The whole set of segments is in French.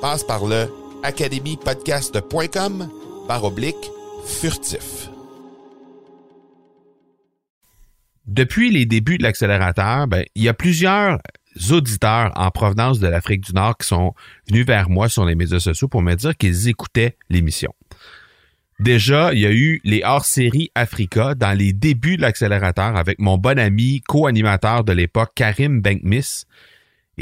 Passe par le academypodcast.com par oblique furtif. Depuis les débuts de l'accélérateur, ben, il y a plusieurs auditeurs en provenance de l'Afrique du Nord qui sont venus vers moi sur les médias sociaux pour me dire qu'ils écoutaient l'émission. Déjà, il y a eu les hors-séries Africa dans les débuts de l'accélérateur avec mon bon ami co-animateur de l'époque, Karim Benkmis.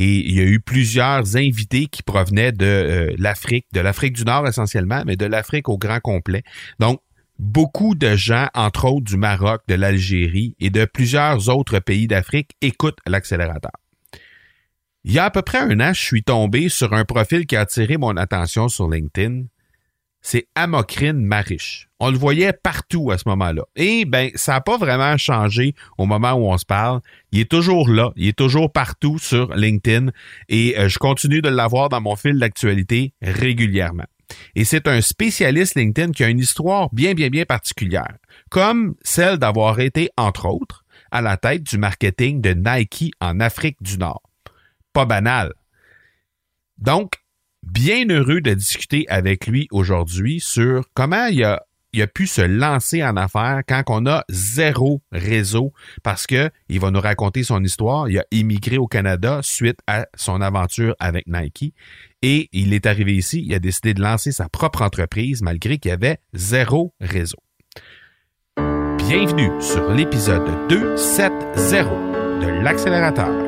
Et il y a eu plusieurs invités qui provenaient de euh, l'Afrique, de l'Afrique du Nord essentiellement, mais de l'Afrique au grand complet. Donc, beaucoup de gens, entre autres du Maroc, de l'Algérie et de plusieurs autres pays d'Afrique, écoutent l'accélérateur. Il y a à peu près un an, je suis tombé sur un profil qui a attiré mon attention sur LinkedIn. C'est Amokrine Mariche. On le voyait partout à ce moment-là. Et ben, ça n'a pas vraiment changé au moment où on se parle. Il est toujours là, il est toujours partout sur LinkedIn et euh, je continue de l'avoir dans mon fil d'actualité régulièrement. Et c'est un spécialiste LinkedIn qui a une histoire bien, bien, bien particulière, comme celle d'avoir été, entre autres, à la tête du marketing de Nike en Afrique du Nord pas banal. Donc, bien heureux de discuter avec lui aujourd'hui sur comment il a, pu se lancer en affaires quand on a zéro réseau parce que il va nous raconter son histoire. Il a immigré au Canada suite à son aventure avec Nike et il est arrivé ici. Il a décidé de lancer sa propre entreprise malgré qu'il y avait zéro réseau. Bienvenue sur l'épisode 270 de l'accélérateur.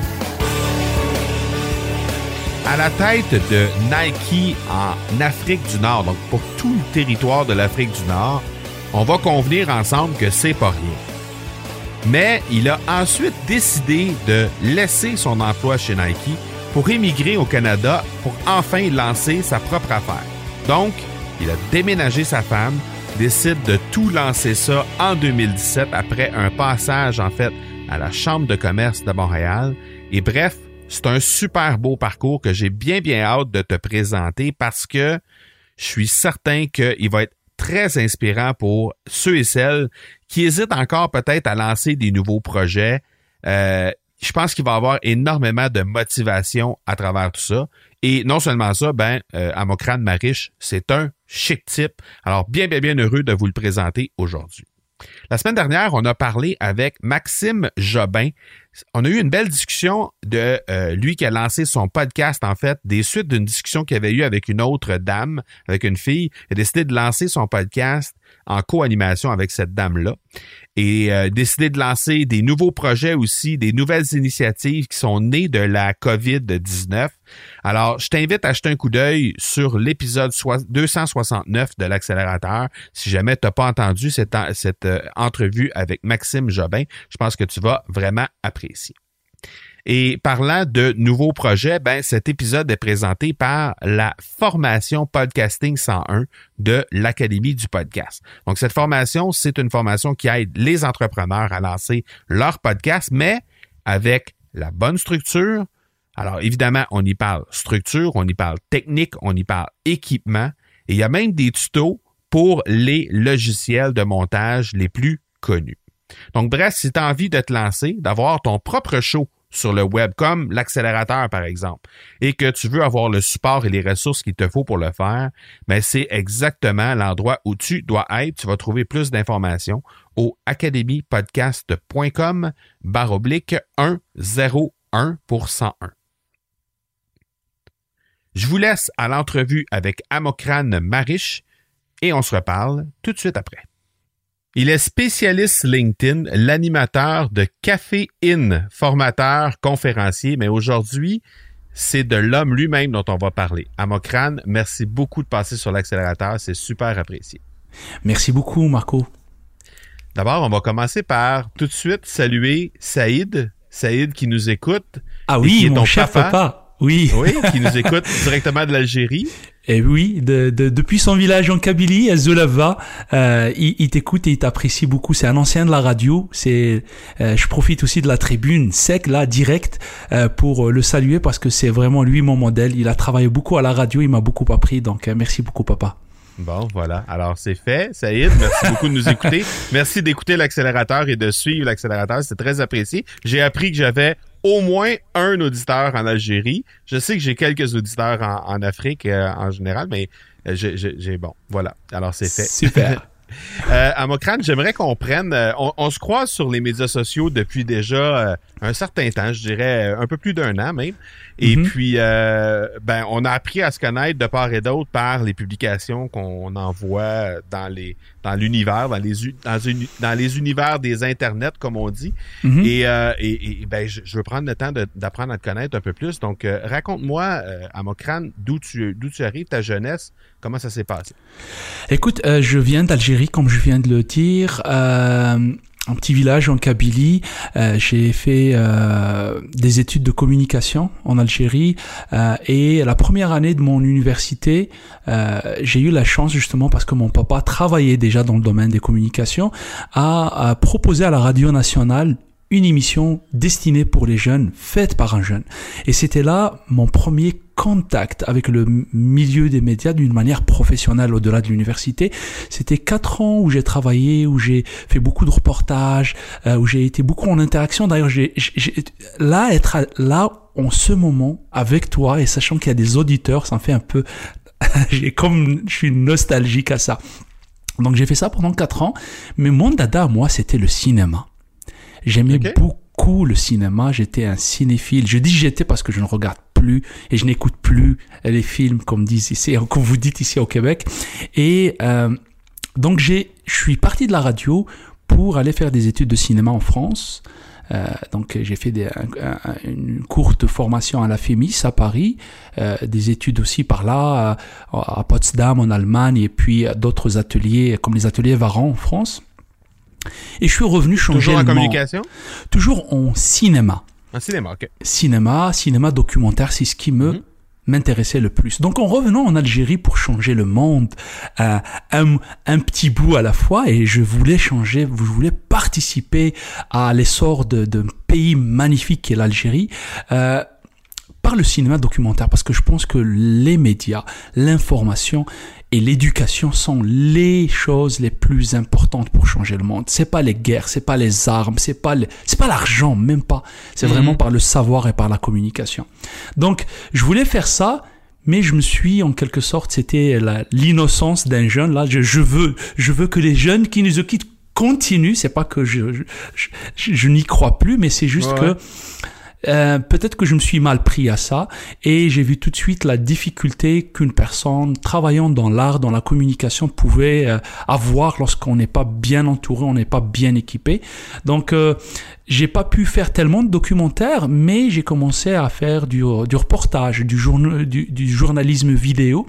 à la tête de Nike en Afrique du Nord, donc pour tout le territoire de l'Afrique du Nord, on va convenir ensemble que c'est pas rien. Mais il a ensuite décidé de laisser son emploi chez Nike pour émigrer au Canada pour enfin lancer sa propre affaire. Donc, il a déménagé sa femme, décide de tout lancer ça en 2017 après un passage en fait à la Chambre de commerce de Montréal. Et bref, c'est un super beau parcours que j'ai bien, bien hâte de te présenter parce que je suis certain qu'il va être très inspirant pour ceux et celles qui hésitent encore peut-être à lancer des nouveaux projets. Euh, je pense qu'il va avoir énormément de motivation à travers tout ça. Et non seulement ça, ben, euh, Amokrane Mariche, c'est un chic type. Alors, bien, bien, bien heureux de vous le présenter aujourd'hui. La semaine dernière, on a parlé avec Maxime Jobin. On a eu une belle discussion de euh, lui qui a lancé son podcast, en fait, des suites d'une discussion qu'il avait eue avec une autre dame, avec une fille. Il a décidé de lancer son podcast en co-animation avec cette dame-là et euh, décidé de lancer des nouveaux projets aussi, des nouvelles initiatives qui sont nées de la COVID-19. Alors, je t'invite à jeter un coup d'œil sur l'épisode 269 de l'accélérateur. Si jamais tu n'as pas entendu cette, euh, entrevue avec Maxime Jobin, je pense que tu vas vraiment apprécier. Et parlant de nouveaux projets, ben, cet épisode est présenté par la formation Podcasting 101 de l'Académie du podcast. Donc, cette formation, c'est une formation qui aide les entrepreneurs à lancer leur podcast, mais avec la bonne structure. Alors, évidemment, on y parle structure, on y parle technique, on y parle équipement, et il y a même des tutos pour les logiciels de montage les plus connus. Donc, bref, si tu as envie de te lancer, d'avoir ton propre show sur le web, comme l'accélérateur par exemple, et que tu veux avoir le support et les ressources qu'il te faut pour le faire, mais ben, c'est exactement l'endroit où tu dois être. Tu vas trouver plus d'informations au academypodcast.com baroblique 101 pour 101. Je vous laisse à l'entrevue avec Amokran Marish et on se reparle tout de suite après. Il est spécialiste LinkedIn, l'animateur de Café In, formateur, conférencier, mais aujourd'hui, c'est de l'homme lui-même dont on va parler. Amokran, merci beaucoup de passer sur l'accélérateur, c'est super apprécié. Merci beaucoup, Marco. D'abord, on va commencer par tout de suite saluer Saïd, Saïd qui nous écoute. Ah oui, qui est mon ton papa. Oui. Oui, qui nous écoute directement de l'Algérie. Et eh oui, de, de, depuis son village en Kabylie, à Zolava, euh, il, il t'écoute et il t'apprécie beaucoup. C'est un ancien de la radio. C'est, euh, je profite aussi de la tribune sec là, direct, euh, pour le saluer parce que c'est vraiment lui mon modèle. Il a travaillé beaucoup à la radio, il m'a beaucoup appris. Donc euh, merci beaucoup, papa. Bon, voilà. Alors, c'est fait. Saïd, merci beaucoup de nous écouter. Merci d'écouter l'accélérateur et de suivre l'accélérateur. C'est très apprécié. J'ai appris que j'avais au moins un auditeur en Algérie. Je sais que j'ai quelques auditeurs en, Afrique euh, en général, mais euh, j'ai bon, voilà. Alors c'est fait. Super. euh, j'aimerais qu'on prenne. Euh, on, se croise sur les médias sociaux depuis déjà un certain temps, je dirais un peu plus d'un an même. Et mhm. puis, euh, ben, on a appris à se connaître de part et d'autre par les publications qu'on envoie dans les dans l'univers, dans les dans, dans, les univers des internets, comme on dit. Mhm. et, euh, et, et, ben, je, veux prendre le temps d'apprendre à te connaître un peu plus. Donc, euh, raconte-moi, euh, à Mokran, d'où tu d'où tu arrives, ta jeunesse, comment ça s'est passé? Écoute, euh, je viens d'Algérie, comme je viens de le dire. Euh, un petit village en Kabylie. Euh, j'ai fait euh, des études de communication en Algérie euh, et la première année de mon université, j'ai eu la chance justement parce que mon papa travaillait déjà dans le domaine des communications à proposer à la radio nationale une émission destinée pour les jeunes, faite par un jeune. Et c'était là mon premier contact avec le milieu des médias d'une manière professionnelle au-delà de l'université. C'était quatre ans où j'ai travaillé, où j'ai fait beaucoup de reportages, euh, où j'ai été beaucoup en interaction. D'ailleurs, j'ai, là, être là en ce moment avec toi et sachant qu'il y a des auditeurs, ça me fait un peu, j'ai comme, je suis nostalgique à ça. Donc j'ai fait ça pendant quatre ans, mais mon dada, moi, c'était le cinéma. J'aimais beaucoup le cinéma, j'étais un cinéphile. Je dis j'étais parce que je ne regarde plus et je n'écoute plus les films comme disent ici, comme vous dites ici au Québec. Et euh, donc j'ai, je suis parti de la radio pour aller faire des études de cinéma en France. Euh, donc j'ai fait des, une courte formation à la FEMIS à Paris, euh, des études aussi par là, à, à Potsdam en Allemagne et puis d'autres ateliers comme les ateliers Varan en France. Et je suis revenu changer Toujours en communication? Toujours en cinéma. En cinéma, ok. Cinéma, cinéma documentaire, c'est ce qui me mhm. m'intéressait le plus. Donc en revenant en Algérie pour changer le monde, euh, un, un, petit bout à la fois, et je voulais changer, je voulais participer à l'essor d'un pays magnifique qu'est l'Algérie. Euh, par le cinéma documentaire, parce que je pense que les médias, l'information et l'éducation sont les choses les plus importantes pour changer le monde. C'est pas les guerres, c'est pas les armes, c'est pas c'est pas l'argent, même pas. C'est mhm. vraiment par le savoir et par la communication. Donc, je voulais faire ça, mais je me suis en quelque sorte, c'était l'innocence d'un jeune là. Je, veux, je veux que les jeunes qui nous quittent continuent. C'est pas que je, je, je, n'y crois plus, mais c'est juste que euh, peut-être que je me suis mal pris à ça et j'ai vu tout de suite la difficulté qu'une personne travaillant dans l'art, dans la communication pouvait euh, avoir lorsqu'on n'est pas bien entouré, on n'est pas bien équipé. Donc euh, j'ai pas pu faire tellement de documentaires, mais j'ai commencé à faire du, du reportage, du journalisme vidéo.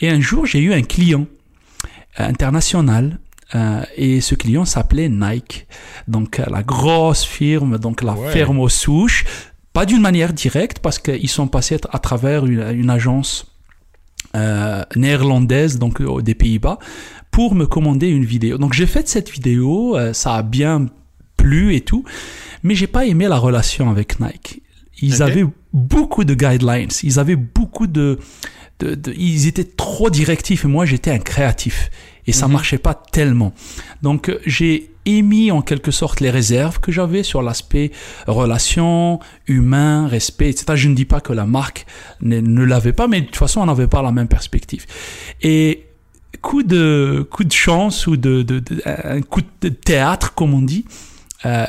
Et un jour, j'ai eu un client international Euh, et ce client s'appelait Nike. Donc la grosse firme, donc la Ouais. ferme aux souches. Pas d'une manière directe parce qu'ils sont passés à travers une, une agence euh, néerlandaise, donc euh, des Pays-Bas, pour me commander une vidéo. Donc j'ai fait cette vidéo, euh, ça a bien plu et tout, mais j'ai pas aimé la relation avec Nike. Ils avaient beaucoup de guidelines, ils avaient beaucoup de, de, de- ils étaient trop directifs et moi j'étais un créatif et ça Mhm. marchait pas tellement. Donc euh, j'ai émis en quelque sorte les réserves que j'avais sur l'aspect relation, humain, respect, etc. Je ne dis pas que la marque ne, ne l'avait pas, mais de toute façon on n'avait pas la même perspective. Et coup de coup de chance ou de, de, de- un coup de théâtre comme on dit, euh,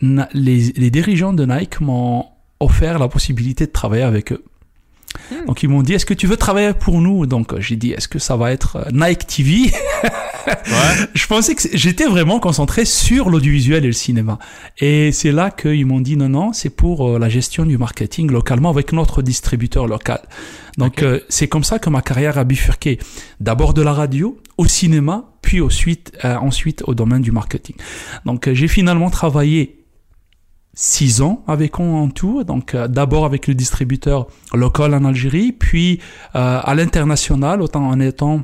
les, les dirigeants de Nike m'ont offert la possibilité de travailler avec eux. Donc ils m'ont dit est-ce que tu veux travailler pour nous? Donc j'ai dit est-ce que ça va être euh, Nike TV Ouais. Je pensais que j'étais vraiment concentré sur l'audiovisuel et le cinéma. Et c'est là qu'ils m'ont dit non non c'est pour euh, la gestion du marketing localement avec notre distributeur local. Donc euh, c'est comme ça que ma carrière a bifurqué. D'abord de la radio au cinéma puis ensuite euh, ensuite au domaine du marketing. Donc euh, j'ai finalement travaillé six ans avec en tout. Donc euh, d'abord avec le distributeur local en Algérie, puis euh, à l'international, autant en étant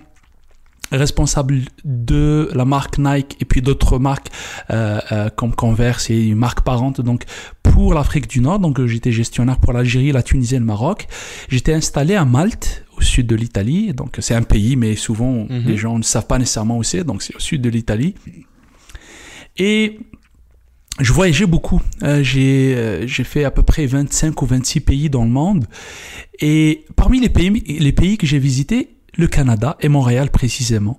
responsable de la marque Nike et puis d'autres marques euh, euh, comme Converse et une marque parente donc pour l'Afrique du Nord donc j'étais gestionnaire pour l'Algérie, la Tunisie et le Maroc j'étais installé à Malte au sud de l'Italie donc c'est un pays mais souvent Mhm. les gens ne savent pas nécessairement où c'est donc c'est au sud de l'Italie et je voyageais beaucoup. Euh, j'ai euh, fait à peu près 25 ou 26 pays dans le monde. Et parmi les pays, les pays que j'ai visités, le Canada et Montréal précisément.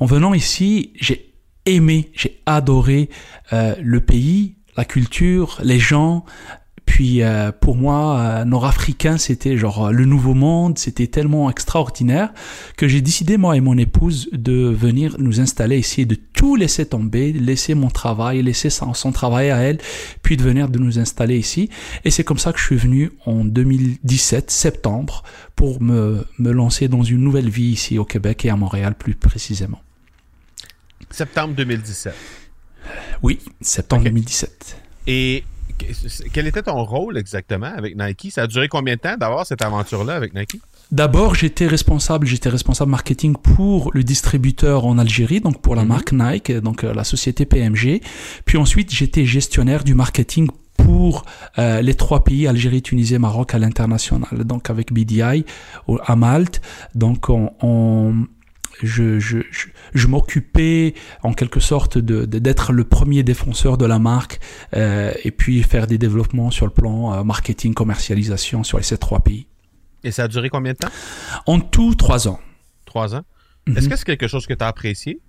En venant ici, j'ai aimé, j'ai adoré euh, le pays, la culture, les gens. Puis euh, pour moi, euh, nord-africain, c'était genre euh, le nouveau monde, c'était tellement extraordinaire que j'ai décidé, moi et mon épouse, de venir nous installer ici et de tout laisser tomber, laisser mon travail, laisser son, son travail à elle, puis de venir de nous installer ici. Et c'est comme ça que je suis venu en 2017, septembre, pour me, me lancer dans une nouvelle vie ici au Québec et à Montréal plus précisément. Septembre 2017. Oui, septembre Ok. 2017. Et quel était ton rôle exactement avec Nike? Ça a duré combien de temps d'avoir cette aventure-là avec Nike? D'abord, j'étais responsable, j'étais responsable marketing pour le distributeur en Algérie, donc pour la Mhm. marque Nike, donc euh, la société PMG. Puis ensuite, j'étais gestionnaire du marketing pour euh, les trois pays Algérie, Tunisie, Maroc à l'international. Donc avec BDI au- à Malte. Donc on, on- je, je, je, je m'occupais en quelque sorte de de- d'être le premier défenseur de la marque euh, et puis faire des développements sur le plan euh, marketing, commercialisation sur ces trois pays. Et ça a duré combien de temps? En tout, trois ans. Trois ans. Mhm. Est-ce que c'est quelque chose que tu as apprécié?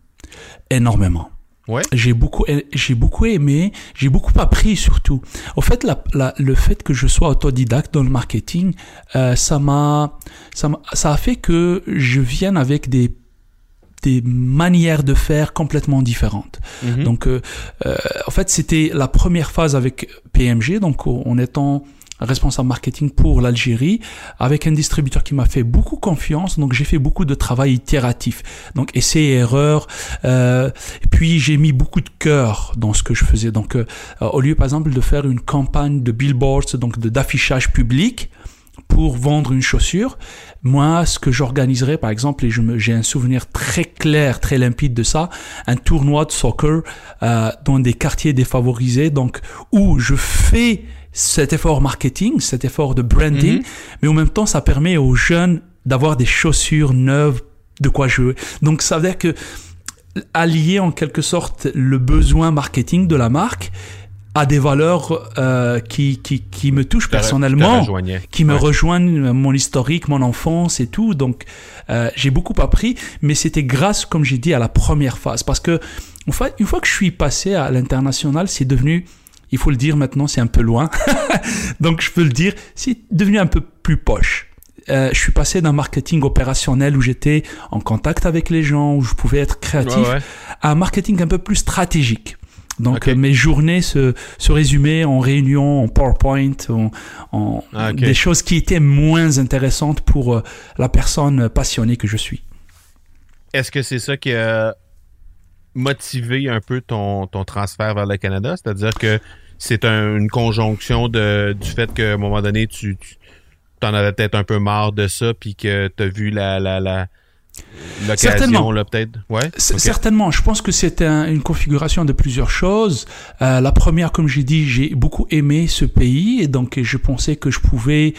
énormément. Ouais. J'ai beaucoup, j'ai beaucoup aimé, j'ai beaucoup appris surtout. Au fait, la, la- le fait que je sois autodidacte dans le marketing, euh, ça m'a, ça m'a, ça a fait que je vienne avec des des manières de faire complètement différentes. Mhm. Donc, euh, euh, en fait, c'était la première phase avec PMG, donc en étant responsable marketing pour l'Algérie, avec un distributeur qui m'a fait beaucoup confiance. Donc, j'ai fait beaucoup de travail itératif, donc essais et erreurs. Euh, et puis, j'ai mis beaucoup de cœur dans ce que je faisais. Donc, euh, au lieu, par exemple, de faire une campagne de billboards, donc d'affichage public pour vendre une chaussure, moi, ce que j'organiserais, par exemple, et j'ai un souvenir très clair, très limpide de ça, un tournoi de soccer euh, dans des quartiers défavorisés, donc où je fais cet effort marketing, cet effort de branding, Mhm. mais en même temps, ça permet aux jeunes d'avoir des chaussures neuves, de quoi jouer. Donc, ça veut dire que allier en quelque sorte le besoin marketing de la marque à des valeurs euh, qui, qui, qui me touchent personnellement qui me Ouais. rejoignent mon historique, mon enfance et tout. Donc, euh, j'ai beaucoup appris, mais c'était grâce, comme j'ai dit, à la première phase. Parce que, en fait, une fois que je suis passé à l'international, c'est devenu, il faut le dire maintenant, c'est un peu loin. Donc, je peux le dire, c'est devenu un peu plus poche. Euh, je suis passé d'un marketing opérationnel où j'étais en contact avec les gens, où je pouvais être créatif, Ouais, ouais. à un marketing un peu plus stratégique. Donc mes journées se, se résumaient en réunions, en PowerPoint, en, en Ah, des choses qui étaient moins intéressantes pour euh, la personne passionnée que je suis. Est-ce que c'est ça qui a motivé un peu ton, ton transfert vers le Canada? C'est-à-dire que c'est un- une conjonction de, du fait qu'à un moment donné, tu, tu en avais peut-être un peu marre de ça, puis que tu as vu la, la, Certainement. là, peut-être. Ouais? Certainement, je pense que c'est un- une configuration de plusieurs choses. Euh, la première, comme j'ai dit, j'ai beaucoup aimé ce pays et donc je pensais que je pouvais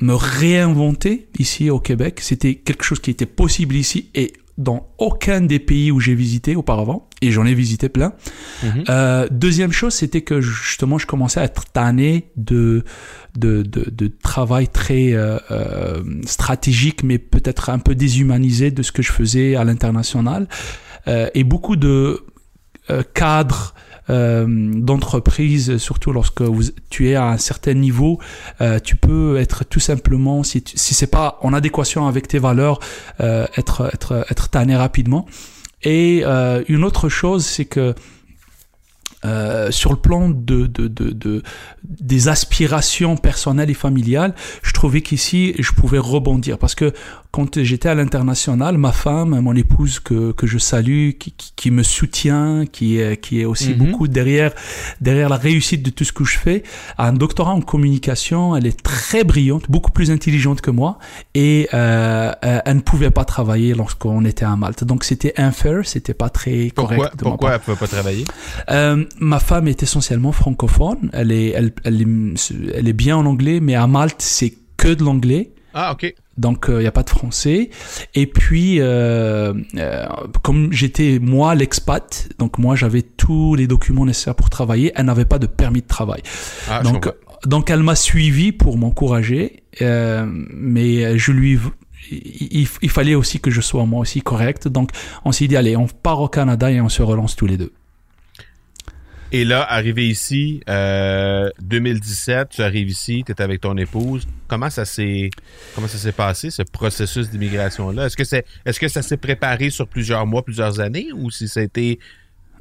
me réinventer ici au Québec. C'était quelque chose qui était possible ici et dans aucun des pays où j'ai visité auparavant, et j'en ai visité plein. Mhm. Euh, deuxième chose, c'était que justement, je commençais à être tanné de de, de, de travail très euh, euh, stratégique, mais peut-être un peu déshumanisé de ce que je faisais à l'international, et beaucoup de cadres euh, d'entreprise, surtout lorsque vous, tu es à un certain niveau, euh, tu peux être tout simplement, si, si c'est pas en adéquation avec tes valeurs, euh, être, être, être tanné rapidement. Et euh, une autre chose, c'est que euh, sur le plan de, de, de, de- des aspirations personnelles et familiales, je trouvais qu'ici, je pouvais rebondir. Parce que quand j'étais à l'international, ma femme, mon épouse que, que je salue, qui, qui, qui me soutient, qui est, qui est aussi Mhm. beaucoup derrière, derrière la réussite de tout ce que je fais, a un doctorat en communication. Elle est très brillante, beaucoup plus intelligente que moi. Et euh, euh, elle ne pouvait pas travailler lorsqu'on était à Malte. Donc c'était unfair, c'était pas très correct. Pourquoi, de pourquoi elle ne pouvait pas travailler? Euh, ma femme est essentiellement francophone. Elle est, elle, elle est, elle est bien en anglais, mais à Malte, c'est que de l'anglais. Ah, OK. Donc, il n'y a pas de français. Et puis, euh, euh, comme j'étais, moi, l'expat, donc moi, j'avais tous les documents nécessaires pour travailler, elle n'avait pas de permis de travail. Ah, donc, donc, elle m'a suivi pour m'encourager, euh, mais je lui... Il, il fallait aussi que je sois moi aussi correct. Donc, on s'est dit, allez, on part au Canada et on se relance tous les deux. Et là, arrivé ici, euh, 2017, tu arrives ici, tu es avec ton épouse. Comment ça s'est comment ça s'est passé ce processus d'immigration là Est-ce que c'est est-ce que ça s'est préparé sur plusieurs mois, plusieurs années ou si été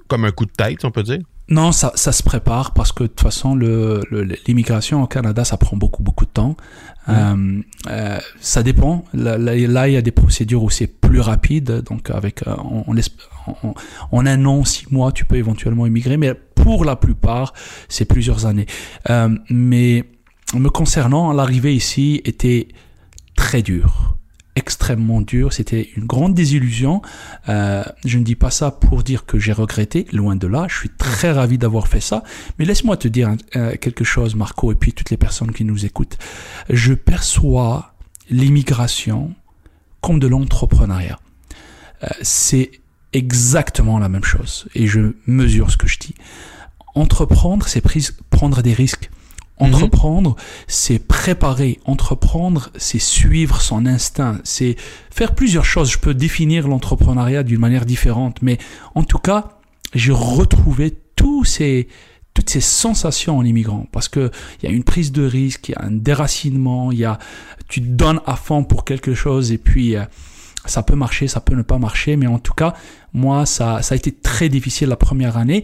comme un coup de tête, on peut dire? Non, ça, ça se prépare parce que de toute façon, le, le- l'immigration au Canada, ça prend beaucoup, beaucoup de temps. Euh, euh, ça dépend. Là, il y a des procédures où c'est plus rapide. Donc, avec euh, on, on en- un an, six mois, tu peux éventuellement immigrer. Mais pour la plupart, c'est plusieurs années. Euh, mais me concernant, l'arrivée ici était très dure extrêmement dur, c'était une grande désillusion. Euh, je ne dis pas ça pour dire que j'ai regretté, loin de là, je suis très ravi d'avoir fait ça, mais laisse-moi te dire euh, quelque chose, Marco, et puis toutes les personnes qui nous écoutent. Je perçois l'immigration comme de l'entrepreneuriat. Euh, c'est exactement la même chose, et je mesure ce que je dis. Entreprendre, c'est prendre des risques. Entreprendre, c'est préparer. Entreprendre, c'est suivre son instinct. C'est faire plusieurs choses. Je peux définir l'entrepreneuriat d'une manière différente, mais en tout cas, j'ai retrouvé tous ces, toutes ces sensations en immigrant parce que il y a une prise de risque, il y a un déracinement, il y a, tu te donnes à fond pour quelque chose et puis euh, ça peut marcher, ça peut ne pas marcher, mais en tout cas, moi, ça, ça a été très difficile la première année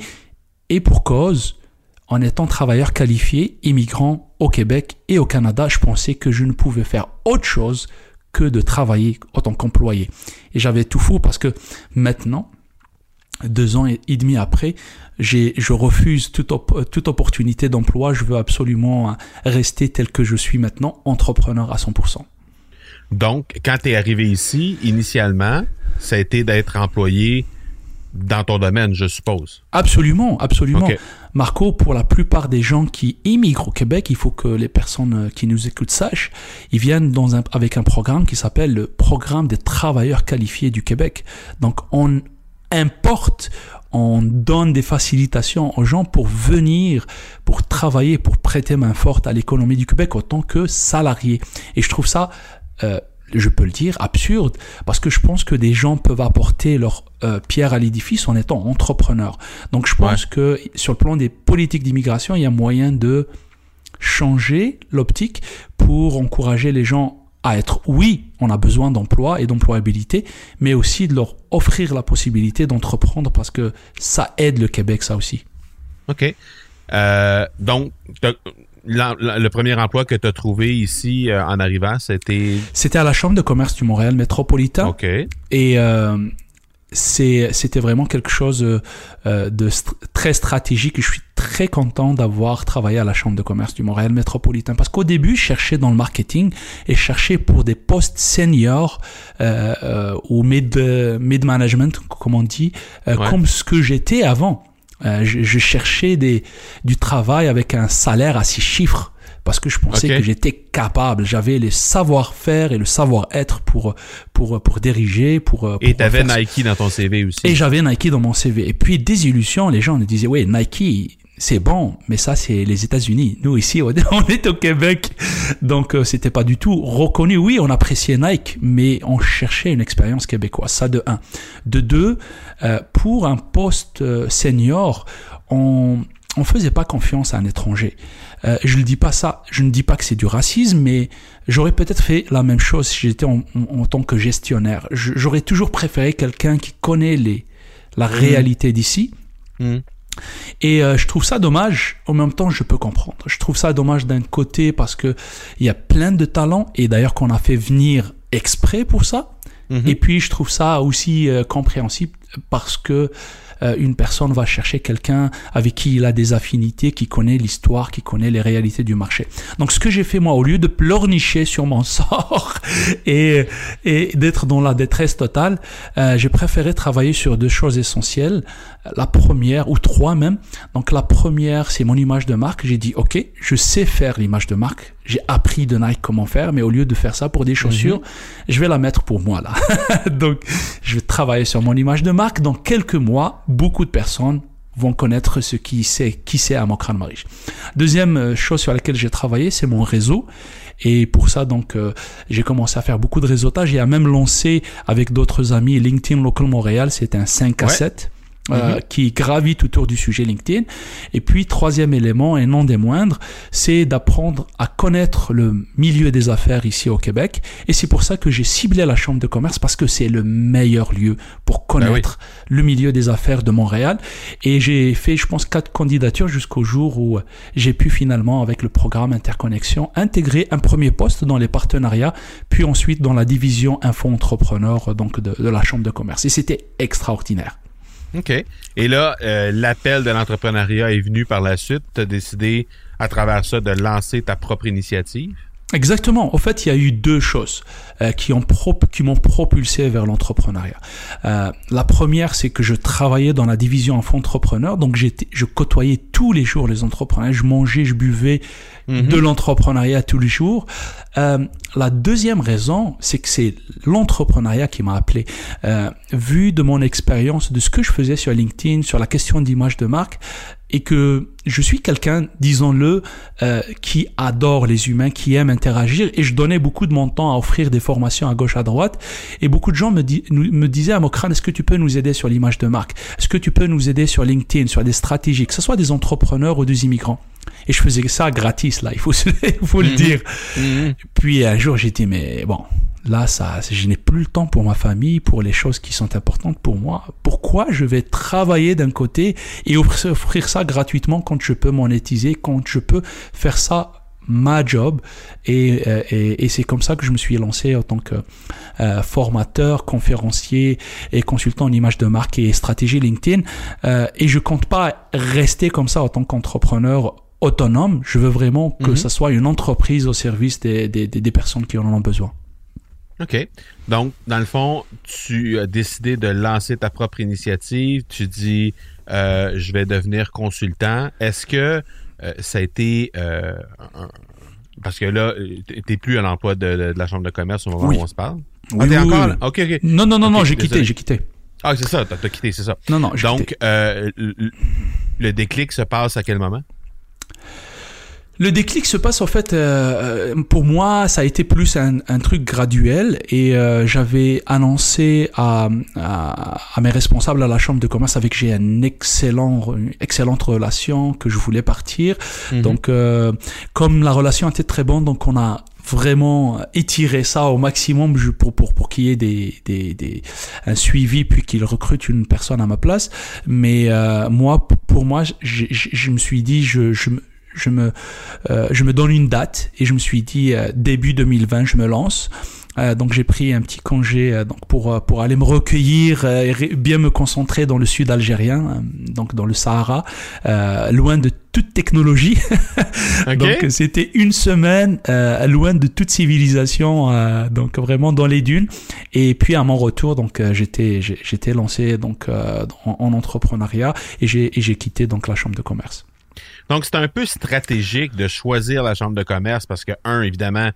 et pour cause, en étant travailleur qualifié, immigrant au Québec et au Canada, je pensais que je ne pouvais faire autre chose que de travailler en tant qu'employé. Et j'avais tout faux parce que maintenant, deux ans et demi après, je refuse toute, toute opportunité d'emploi. Je veux absolument rester tel que je suis maintenant, entrepreneur à 100%. Donc, quand tu es arrivé ici, initialement, ça a été d'être employé dans ton domaine, je suppose. Absolument, absolument. Marco, pour la plupart des gens qui immigrent au Québec, il faut que les personnes euh, qui nous écoutent sachent, ils viennent dans un, avec un programme qui s'appelle le programme des travailleurs qualifiés du Québec. Donc, on importe, on donne des facilitations aux gens pour venir, pour travailler, pour prêter main forte à l'économie du Québec en tant que salarié. Et je trouve ça euh, je peux le dire, absurde, parce que je pense que des gens peuvent apporter leur euh, pierre à l'édifice en étant entrepreneurs. Donc je pense que sur le plan des politiques d'immigration, il y a moyen de changer l'optique pour encourager les gens à être, oui, on a besoin d'emploi et d'employabilité, mais aussi de leur offrir la possibilité d'entreprendre parce que ça aide le Québec, ça aussi. OK. Euh, donc, le premier emploi que tu as trouvé ici euh, en arrivant, c'était? C'était à la Chambre de commerce du Montréal métropolitain. OK. Et euh, c'est, c'était vraiment quelque chose euh, de st- très stratégique. Je suis très content d'avoir travaillé à la Chambre de commerce du Montréal métropolitain parce qu'au début, je cherchais dans le marketing et je cherchais pour des postes seniors euh, euh, ou mid, mid management, comme on dit, euh, Ouais. comme ce que j'étais avant. Euh, je, je cherchais des, du travail avec un salaire à six chiffres parce que je pensais que j'étais capable, j'avais le savoir-faire et le savoir-être pour pour pour diriger, pour Et pour t'avais faire- Nike dans ton CV aussi. et j'avais Nike dans mon CV. Et puis désillusion, les gens me disaient ouais Nike c'est bon, mais ça c'est les États-Unis. Nous ici on est- au Québec, donc euh, c'était pas du tout reconnu. Oui, on appréciait Nike, mais on cherchait une expérience québécoise. Ça de un. De deux, euh, pour un poste euh, senior, on on faisait pas confiance à un étranger. Euh, je ne dis pas ça, je ne dis pas que c'est du racisme, mais j'aurais peut-être fait la même chose si j'étais en, en- en tant que gestionnaire. J'aurais toujours préféré quelqu'un qui connaît les, la réalité d'ici. Hmm. Et euh, je trouve ça dommage. En même temps, je peux comprendre. Je trouve ça dommage d'un côté parce que il y a plein de talents et d'ailleurs qu'on a fait venir exprès pour ça. Mhm. Et puis je trouve ça aussi euh, compréhensible parce que euh, une personne va chercher quelqu'un avec qui il a des affinités, qui connaît l'histoire, qui connaît les réalités du marché. Donc ce que j'ai fait moi, au lieu de pleurnicher sur mon sort et, et d'être dans la détresse totale, euh, j'ai préféré travailler sur deux choses essentielles. La première, ou trois même. Donc la première, c'est mon image de marque. J'ai dit, ok, je sais faire l'image de marque. J'ai appris de Nike comment faire, mais au lieu de faire ça pour des chaussures, je vais la mettre pour moi là. Donc, je vais travailler sur mon image de marque. Dans quelques mois, beaucoup de personnes vont connaître ce qui c'est, qui c'est Amokran Marish. Deuxième euh, chose sur laquelle j'ai travaillé, c'est mon réseau. Et pour ça, donc, euh, j'ai commencé à faire beaucoup de réseautage et à même lancé avec d'autres amis LinkedIn Local Montréal. C'est un 5 à Ouais. 7 euh, qui gravite autour du sujet LinkedIn. Et puis, troisième élément, et non des moindres, c'est d'apprendre à connaître le milieu des affaires ici au Québec. Et c'est pour ça que j'ai ciblé la Chambre de commerce parce que c'est le meilleur lieu pour connaître le milieu des affaires de Montréal. Et j'ai fait, je pense, quatre candidatures jusqu'au jour où j'ai pu finalement, avec le programme Interconnexion, intégrer un premier poste dans les partenariats, puis ensuite dans la division info-entrepreneur donc de, de la Chambre de commerce. Et c'était extraordinaire. OK. Et là, euh, l'appel de l'entrepreneuriat est venu par la suite. Tu as décidé, à travers ça, de lancer ta propre initiative? Exactement. Au fait, il y a eu deux choses euh, qui ont prop- qui m'ont propulsé vers l'entrepreneuriat. Euh, la première, c'est que je travaillais dans la division enfant entrepreneur, donc j'étais, je côtoyais tous les jours les entrepreneurs. Je mangeais, je buvais Mhm. de l'entrepreneuriat tous les jours. Euh, la deuxième raison, c'est que c'est l'entrepreneuriat qui m'a appelé. Euh, vu de mon expérience, de ce que je faisais sur LinkedIn, sur la question d'image de marque, et que je suis quelqu'un, disons-le, euh, qui adore les humains, qui aime interagir, et je donnais beaucoup de mon temps à offrir des formations à gauche, à droite, et beaucoup de gens me, disaient à Mokran, est-ce que tu peux nous aider sur l'image de marque? Est-ce que tu peux nous aider sur LinkedIn, sur des stratégies, que ce soit des entrepreneurs ou des immigrants? Et je faisais ça gratis, là, il faut, se- il faut le Mhm. dire. Mhm. Puis un jour, j'ai dit, mais bon, là, ça, je n'ai plus le temps pour ma famille, pour les choses qui sont importantes pour moi. Pourquoi je vais travailler d'un côté et offrir offrir ça gratuitement quand je peux monétiser, quand je peux faire ça ma job? Et, euh, et, et c'est comme ça que je me suis lancé en tant que euh, formateur, conférencier et consultant en image de marque et stratégie LinkedIn euh, et je compte pas rester comme ça en tant qu'entrepreneur autonome je veux vraiment que Mhm. ça soit une entreprise au service des, des, des, des personnes qui en ont besoin OK. Donc, dans le fond, tu as décidé de lancer ta propre initiative. Tu dis, euh, je vais devenir consultant. Est-ce que euh, ça a été... euh, un- parce que là, tu n'es plus à l'emploi de, de- de la Chambre de commerce au moment Oui. où on se parle. Oui, ah, t'es oui, encore? OK, OK. non non non non j'ai quitté j'ai quitté Ah, c'est ça, t'as t'as quitté, c'est ça. non non quitté. Donc, euh, le, le déclic se passe à quel moment? Le déclic se passe en fait, euh, euh, pour moi, ça a été plus un, un truc graduel et euh, j'avais annoncé à, à, à mes responsables à la chambre de commerce avec qui j'ai un excellent, une excellente relation que je voulais partir. Mhm. Donc, euh, comme la relation était très bonne, donc on a vraiment étiré ça au maximum pour pour pour qu'il y ait des des des un suivi puis qu'il recrute une personne à ma place mais euh, moi pour moi je, je, je me suis dit je je je me, euh, je me donne une date et je me suis dit euh, début 2020 je me lance Euh, donc j'ai pris un petit congé donc pour pour aller me recueillir et bien me concentrer dans le sud algérien, donc dans le Sahara, loin de toute technologie. Donc c'était une semaine euh, loin de toute civilisation, euh, donc vraiment dans les dunes. Et puis à mon retour, donc euh, j'étais lancé donc en, en entrepreneuriat et j'ai et j'ai quitté donc la chambre de commerce. Donc, c'est un peu stratégique de choisir la chambre de commerce parce que, un, évidemment,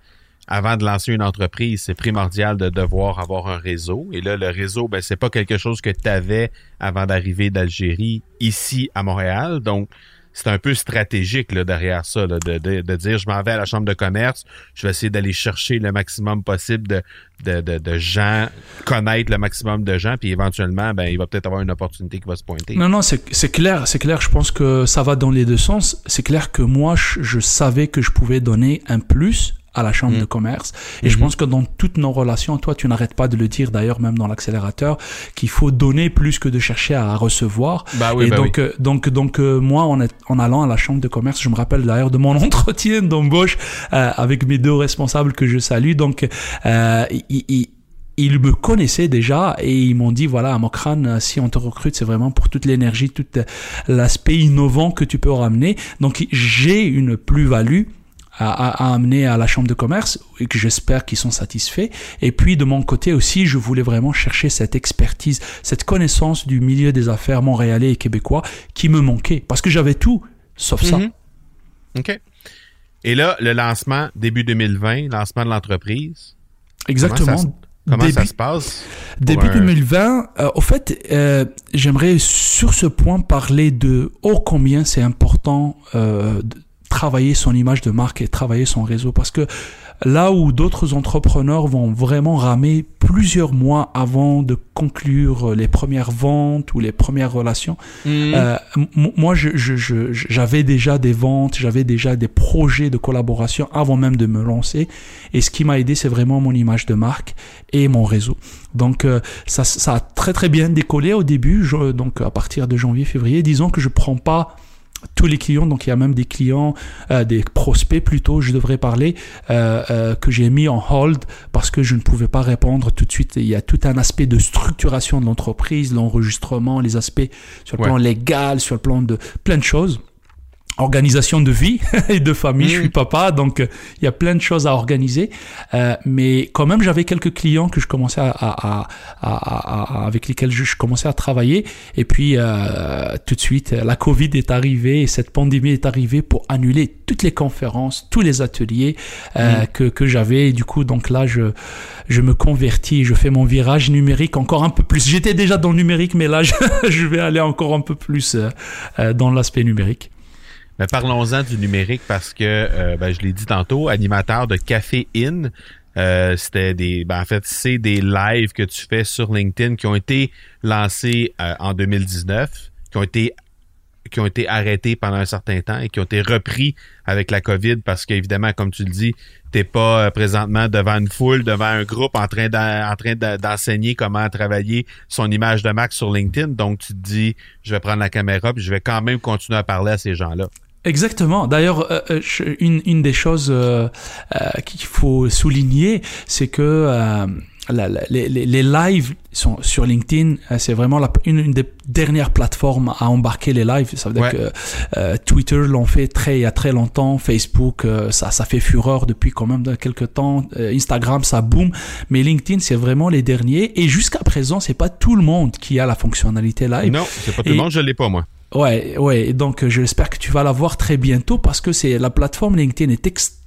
avant de lancer une entreprise, c'est primordial de devoir avoir un réseau. Et là, le réseau, ben, c'est pas quelque chose que tu avais avant d'arriver d'Algérie ici à Montréal. Donc, c'est un peu stratégique là, derrière ça, de, de, de dire je m'en vais à la chambre de commerce, je vais essayer d'aller chercher le maximum possible de, gens, connaître le maximum de gens, puis éventuellement, ben, il va peut-être avoir une opportunité qui va se pointer. Non, non, c'est clair, c'est clair. Je pense que ça va dans les deux sens. C'est clair que moi, je savais que je pouvais donner un plus à la chambre Mm. de commerce. Et je Mhm. pense que dans toutes nos relations, toi, tu n'arrêtes pas de le dire, d'ailleurs, même dans l'accélérateur, qu'il faut donner plus que de chercher à recevoir. Bah oui, et bah donc, euh, donc, donc, euh, moi, en, est- en allant à la chambre de commerce, je me rappelle d'ailleurs de mon entretien d'embauche euh, avec mes deux responsables que je salue. Donc, euh, ils, me connaissaient déjà et ils m'ont dit voilà, à Mokran, euh, si on te recrute, c'est vraiment pour toute l'énergie, tout l'aspect innovant que tu peux ramener. Donc, j'ai une plus-value à, amener à la chambre de commerce et que j'espère qu'ils sont satisfaits. Et puis de mon côté aussi, je voulais vraiment chercher cette expertise, cette connaissance du milieu des affaires montréalais et québécois qui me manquait parce que j'avais tout sauf ça. Mhm. OK. Et là, le lancement, début 2020, lancement de l'entreprise. Exactement. Comment Comment Début- ça se passe? Début un- 2020, euh, au fait, euh, j'aimerais sur ce point parler de oh combien c'est important euh, de travailler son image de marque et travailler son réseau parce que là où d'autres entrepreneurs vont vraiment ramer plusieurs mois avant de conclure les premières ventes ou les premières relations, Mhm. euh, moi, je- je- je- j'avais déjà des ventes, j'avais déjà des projets de collaboration avant même de me lancer. Et ce qui m'a aidé, c'est vraiment mon image de marque et mon réseau. Donc, euh, ça, ça a très très bien décollé au début. Donc, à partir de janvier-février, disons que je prends pas tous les clients, donc il y a même des clients, euh, des prospects plutôt, je devrais parler, euh, euh, que j'ai mis en hold parce que je ne pouvais pas répondre tout de suite. Il y a tout un aspect de structuration de l'entreprise, l'enregistrement, les aspects sur le Ouais. plan légal, sur le plan de plein de choses. Organisation de vie et de famille, je suis papa, donc euh, il y a plein de choses à organiser. Euh, mais quand même, j'avais quelques clients que je commençais à, avec lesquels je, je commençais à travailler. Et puis euh, tout de suite, la Covid est arrivée et cette pandémie est arrivée pour annuler toutes les conférences, tous les ateliers que, que j'avais. Et du coup, donc là, je, je me convertis, je fais mon virage numérique encore un peu plus. J'étais déjà dans le numérique, mais là, je, je vais aller encore un peu plus dans l'aspect numérique. Mais parlons-en du numérique parce que, euh, ben, je l'ai dit tantôt, animateur de Café In, euh, c'était des, ben, en fait, c'est des lives que tu fais sur LinkedIn qui ont été lancés euh, en 2019, qui ont été qui ont été arrêtés pendant un certain temps et qui ont été repris avec la COVID parce qu'évidemment, comme tu le dis, t'es pas euh, présentement devant une foule, devant un groupe en train d'en- en train de- d'enseigner comment travailler son image de marque sur LinkedIn. Donc, tu te dis, je vais prendre la caméra puis je vais quand même continuer à parler à ces gens-là. Exactement. D'ailleurs, euh, euh, une, des choses euh, qu'il faut souligner, c'est que la- la- les, les- les lives sont sur LinkedIn. euh, C'est vraiment la, une, une des dernières plateformes à embarquer les lives. Ça veut dire Ouais. que euh, Twitter l'ont fait très il y a très longtemps. Facebook, euh, ça ça fait fureur depuis quand même quelques temps. Euh, Instagram, ça boom. Mais LinkedIn, c'est vraiment les derniers. Et jusqu'à présent, c'est pas tout le monde qui a la fonctionnalité live. Non, c'est pas tout le monde, je l'ai pas, moi. Ouais, ouais. Donc, euh, j'espère que tu vas la voir très bientôt parce que c'est la plateforme LinkedIn est extrêmement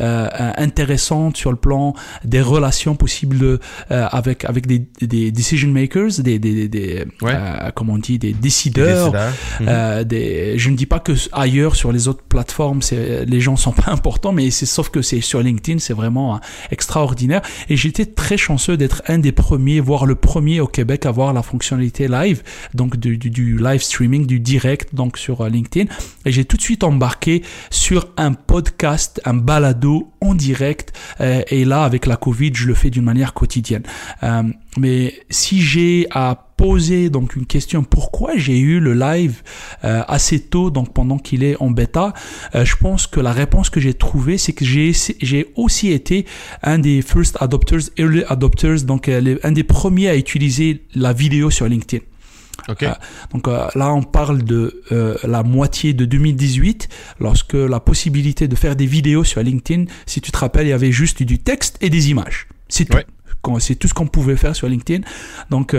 euh, euh, intéressante sur le plan des relations possibles euh, avec avec des, des decision makers, des des, des Ouais. euh, comment on dit, des décideurs. décideurs. Mhm. Je ne dis pas que ailleurs sur les autres plateformes, les gens sont pas importants, mais c'est sauf que c'est sur LinkedIn, c'est vraiment hein, extraordinaire. Et j'étais très chanceux d'être un des premiers, voire le premier au Québec à avoir la fonctionnalité live, donc du, du, du live streaming, du direct, donc sur LinkedIn. Et j'ai tout de suite embarqué sur un podcast, un balado en direct. Euh, et là, avec la Covid, je le fais d'une manière quotidienne. Euh, mais si j'ai à poser donc une question pourquoi j'ai eu le live assez tôt donc pendant qu'il est en bêta je pense que la réponse que j'ai trouvée c'est que j'ai j'ai aussi été un des first adopters early adopters donc un des premiers à utiliser la vidéo sur LinkedIn Okay. Euh, donc euh, là, on parle de euh, la moitié de 2018, lorsque la possibilité de faire des vidéos sur LinkedIn, si tu te rappelles, il y avait juste du texte et des images. C'est tout. C'est tout ce qu'on pouvait faire sur LinkedIn. Donc,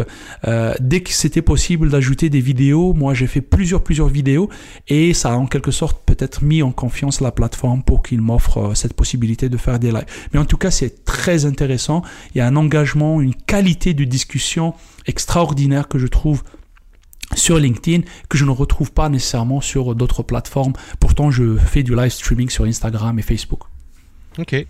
dès que c'était possible d'ajouter des vidéos, moi j'ai fait plusieurs plusieurs vidéos et ça a en quelque sorte peut-être mis en confiance la plateforme pour qu'il m'offre cette possibilité de faire des lives. Mais en tout cas, c'est très intéressant. Il y a un engagement, une qualité de discussion extraordinaire que je trouve sur LinkedIn que je ne retrouve pas nécessairement sur d'autres plateformes. Pourtant, je fais du live streaming sur Instagram et Facebook. OK.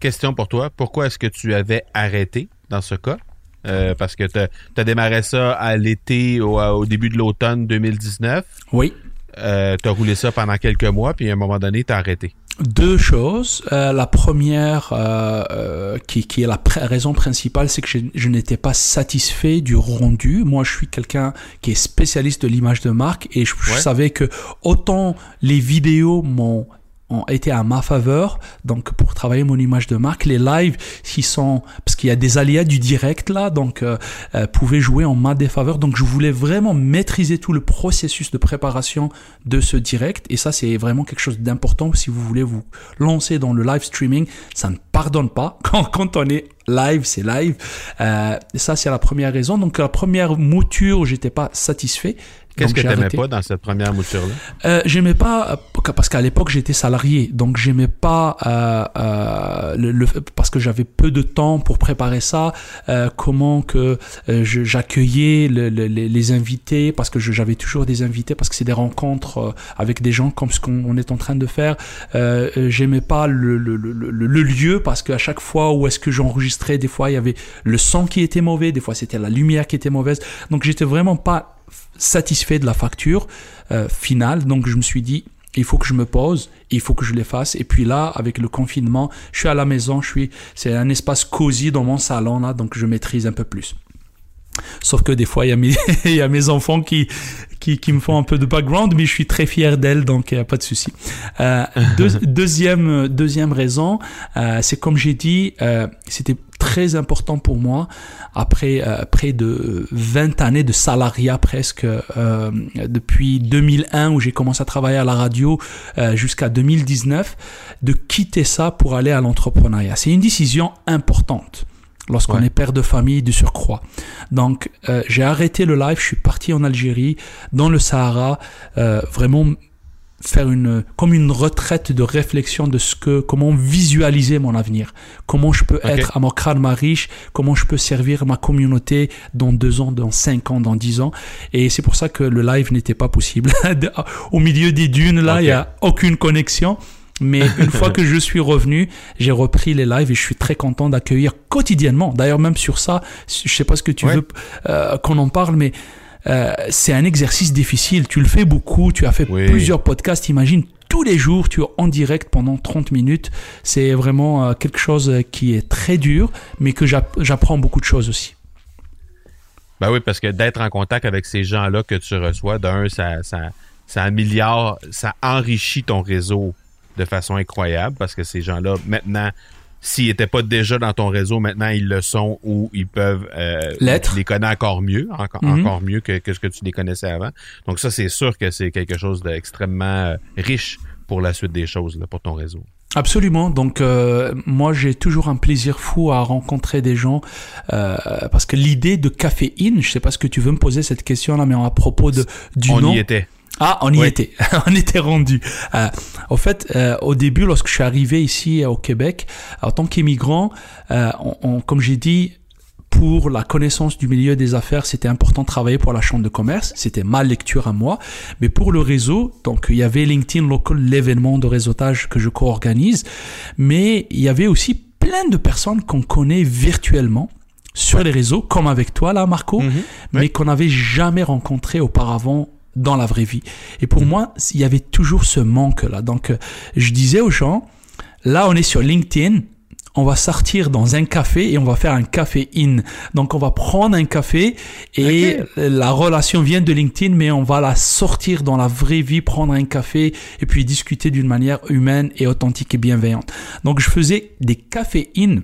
Question pour toi. Pourquoi est-ce que tu avais arrêté dans ce cas? Euh, parce que tu as, démarré ça à l'été, au, début de l'automne 2019. Oui. Euh, tu as roulé ça pendant quelques mois, puis à un moment donné, tu as arrêté deux choses. Euh, la première, euh, euh, qui, qui, est la raison principale, c'est que je, je n'étais pas satisfait du rendu. Moi, je suis quelqu'un qui est spécialiste de l'image de marque et je, je savais que autant les vidéos m'ont ont été à ma faveur. Donc pour travailler mon image de marque, les lives qui sont parce qu'il y a des aléas du direct là, donc euh, euh, pouvaient jouer en ma défaveur. Donc je voulais vraiment maîtriser tout le processus de préparation de ce direct et ça c'est vraiment quelque chose d'important si vous voulez vous lancer dans le live streaming. Ça ne pardonne pas quand on est live, c'est live. Euh, ça c'est la première raison. Donc la première mouture, j'étais pas satisfait. Qu'est-ce que tu n'aimais pas dans cette première mouture-là? Euh, j'aimais pas, euh, parce qu'à l'époque j'étais salarié, donc j'aimais pas, euh, euh, le, parce que j'avais peu de temps pour préparer ça, euh, comment que euh, j'accueillais le, les invités, parce que j'avais toujours des invités, parce que c'est des rencontres avec des gens comme ce qu'on est en train de faire. j'aimais pas le, le, le, lieu, parce qu'à chaque fois où est-ce que j'enregistrais, des fois il y avait le son qui était mauvais, des fois c'était la lumière qui était mauvaise, donc j'étais vraiment pas satisfait de la facture euh, finale. Donc je me suis dit, il faut que je me pose, il faut que je les fasse. Et puis là, avec le confinement, je suis à la maison, je suis, c'est un espace cosy dans mon salon là, donc je maîtrise un peu plus. Sauf que des fois, il y a mes, il y a mes enfants qui, qui, qui, me font un peu de background, mais je suis très fier d'elles, donc il n'y a pas de souci. Euh, deuxième, deuxième raison, euh, c'est comme j'ai dit, euh, c'était très important pour moi après euh, près de 20 années de salariat presque euh, depuis 2001 où j'ai commencé à travailler à la radio euh, jusqu'à 2019 de quitter ça pour aller à l'entrepreneuriat. C'est une décision importante lorsqu'on est père de famille du surcroît. Donc j'ai arrêté le live, je suis parti en Algérie, dans le Sahara, vraiment faire une comme une retraite de réflexion de ce que comment visualiser mon avenir. Comment je peux être à mon crâne riche. Comment je peux servir ma communauté dans deux ans dans cinq ans dans dix ans. Et c'est pour ça que le live n'était pas possible. Au milieu des dunes là il y a aucune connexion. Mais une fois que je suis revenu, j'ai repris les lives et je suis très content d'accueillir quotidiennement. D'ailleurs, même sur ça, je sais pas ce que tu veux euh, qu'on en parle, mais euh, c'est un exercice difficile. Tu le fais beaucoup, tu as fait plusieurs podcasts, imagine tous les jours, tu es en direct pendant 30 minutes. C'est vraiment euh, quelque chose qui est très dur, mais que j'apprends beaucoup de choses aussi. Ben oui, parce que d'être en contact avec ces gens-là que tu reçois, d'un, ça, ça, ça améliore, ça enrichit ton réseau de façon incroyable parce que ces gens-là, maintenant, s'ils n'étaient pas déjà dans ton réseau, maintenant ils le sont ou ils peuvent euh, l'être. les connais encore mieux, encore, mhm. encore mieux que, que, ce que tu les connaissais avant. Donc ça, c'est sûr que c'est quelque chose d'extrêmement euh, riche pour la suite des choses là, pour ton réseau. Absolument. Donc euh, moi j'ai toujours un plaisir fou à rencontrer des gens euh, parce que l'idée de caféine, je sais pas ce que tu veux me poser cette question là, mais à propos de du On nom. y était. Ah, on y était, on était rendu. Euh, au fait, euh, au début, lorsque je suis arrivé ici au Québec, en tant qu'immigrant, euh, on, comme j'ai dit, pour la connaissance du milieu des affaires, c'était important de travailler pour la chambre de commerce. C'était ma lecture à moi. Mais pour le réseau, donc il y avait LinkedIn Local, l'événement de réseautage que je co-organise. Mais il y avait aussi plein de personnes qu'on connaît virtuellement sur les réseaux, comme avec toi là, Marco, mhm. mais qu'on n'avait jamais rencontré auparavant dans la vraie vie. Et pour moi, il y avait toujours ce manque-là. Donc, euh, je disais aux gens, là, on est sur LinkedIn, on va sortir dans un café et on va faire un café in. Donc on va prendre un café et la relation vient de LinkedIn, mais on va la sortir dans la vraie vie, prendre un café et puis discuter d'une manière humaine et authentique et bienveillante. Donc je faisais des cafés in